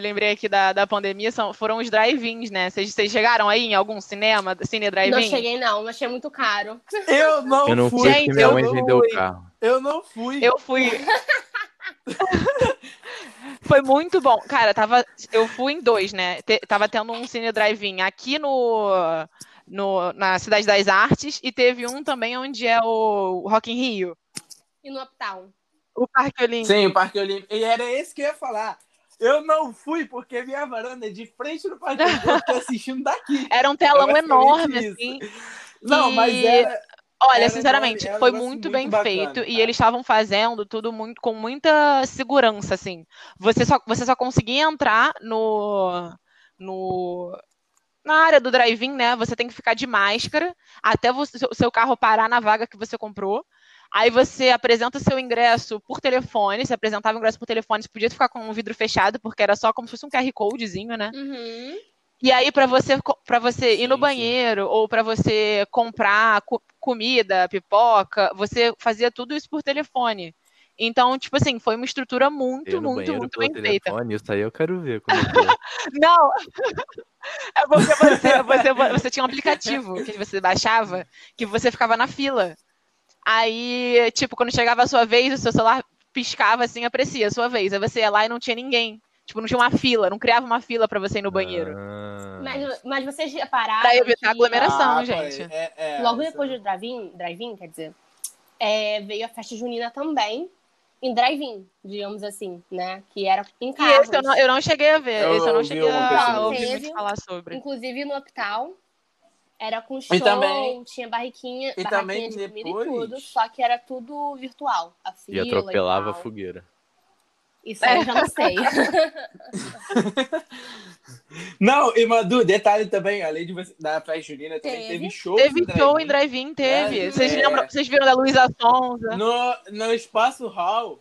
lembrei aqui da, da pandemia, são, foram os drive-ins, né? Vocês, vocês chegaram aí em algum cinema, cine drive-in? Não cheguei, não, achei muito caro. Eu não, Eu não fui. fui Gente, minha eu mãe vendeu o carro. Eu não fui. Eu fui. Foi muito bom. Cara, tava, eu fui em dois, né? Te- tava tendo um cine drive-in aqui no, no, na Cidade das Artes e teve um também onde é o Rock in Rio. E no Uptown. O Parque Olímpico. Sim, o Parque Olímpico. E era esse que eu ia falar. Eu não fui porque minha varanda é de frente no Parque. Eu tô assistindo daqui. Era um telão É basicamente enorme, isso. assim. Não, mas E- era. Olha, Era sinceramente, enorme, foi muito muito bem bacana, feito e eles estavam fazendo tudo muito, com muita segurança, assim. Você só, você só conseguia entrar no, no, na área do drive-in, né? Você tem que ficar de máscara até o seu carro parar na vaga que você comprou. Aí você apresenta o seu ingresso por telefone, você apresentava o ingresso por telefone, você podia ficar com o vidro fechado, porque era só como se fosse um QR Codezinho, né? Uhum. E aí, para você, para você ir Sim, no sim. banheiro ou para você comprar co- comida, pipoca, você fazia tudo isso por telefone. Então, tipo assim, foi uma estrutura muito, no muito, muito bem feita. telefone, isso aí eu quero ver como é que é. Não! É porque você, você, você tinha um aplicativo que você baixava que você ficava na fila. Aí, tipo, quando chegava a sua vez, o seu celular piscava assim, aprecia a sua vez. Aí você ia lá e não tinha ninguém. Tipo, não tinha uma fila, não criava uma fila pra você ir no banheiro. Ah. Mas, mas vocês repararam. Pra evitar aglomeração. Ah, gente. é- é, Logo essa- depois do drive-in, drive-in, quer dizer, é, veio a festa junina também, em drive-in, digamos assim, né? Que era em E carros. esse eu não, eu não cheguei a ver. Eu esse eu não cheguei a ouvir falar sobre. Inclusive no Uptown. Era com show, também- tinha barriquinha, e barraquinha de comida depois- e tudo, só que era tudo virtual. A E fila atropelava a tal. fogueira. Isso aí eu já não sei. Não, e Madu, detalhe também, além de você, da festa junina, também Teve. teve show. Teve show em drive-in, teve. É, vocês, é. lembram, vocês viram da Luísa Sonza? No, no Espaço Hall,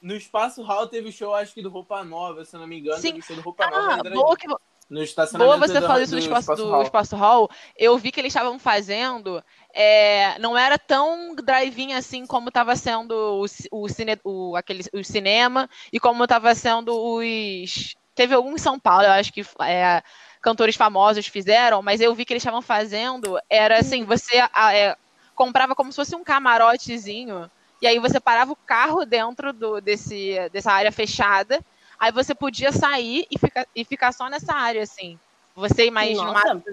no Espaço Hall teve show, acho que do Roupa Nova, se eu não me engano, Sim. teve show do Roupa Nova. Ah, drive-in. boa, que, No estacionamento boa você falar isso do, espaço, do espaço Hall. Eu vi que eles estavam fazendo. é, não era tão drive-in assim como estava sendo o, o, cine, o, aquele, o cinema e como estava sendo os. Teve algum em São Paulo, eu acho que é, cantores famosos fizeram, mas eu vi que eles estavam fazendo. Era assim: você é, comprava como se fosse um camarotezinho, e aí você parava o carro dentro do, desse, dessa área fechada. Aí você podia sair e ficar, e ficar só nessa área, assim. Você e mais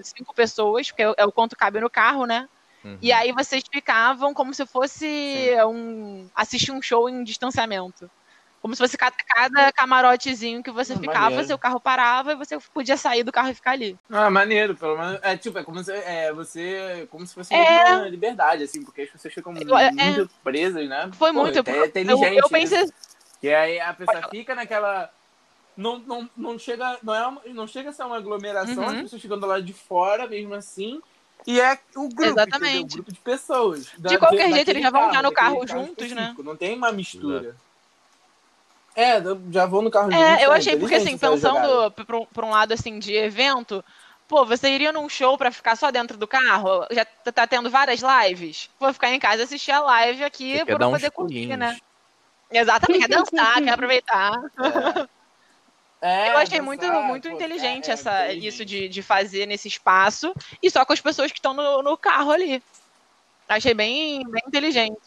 cinco pessoas, porque é o- é o quanto cabe no carro, né? Uhum. E aí vocês ficavam como se fosse um. assistir um show em distanciamento. Como se fosse cada, cada camarotezinho que você Ah, ficava, maneiro. seu carro parava e você podia sair do carro e ficar ali. Ah, maneiro, pelo menos. É tipo, é como se, é, você, como se fosse É. uma liberdade, assim, porque as pessoas ficam Eu- é. muito presas, né? Foi Pô, muito. É, é eu, inteligente. eu pensei. E aí a pessoa fica naquela. Não, não, não, chega, não, é uma- não chega a ser uma aglomeração, Uhum. as pessoas ficam do lado de fora mesmo assim. E é o grupo, Exatamente. O grupo de pessoas. Da- De qualquer daquele jeito, eles já vão estar no daquele carro juntos, né? Não tem uma mistura. É, já vou no carro. É, eu é achei, porque assim, pensando por, um- por um lado assim de evento, pô, você iria num show pra ficar só dentro do carro? Já tá tendo várias lives? Vou ficar em casa e assistir a live aqui eu uns poder curtir, né? Exatamente, quer dançar, quer aproveitar. É, eu achei dançar, muito, muito inteligente é, é essa, inteligente. isso de, de fazer nesse espaço e só com as pessoas que estão no, no carro ali. Achei bem, bem inteligente.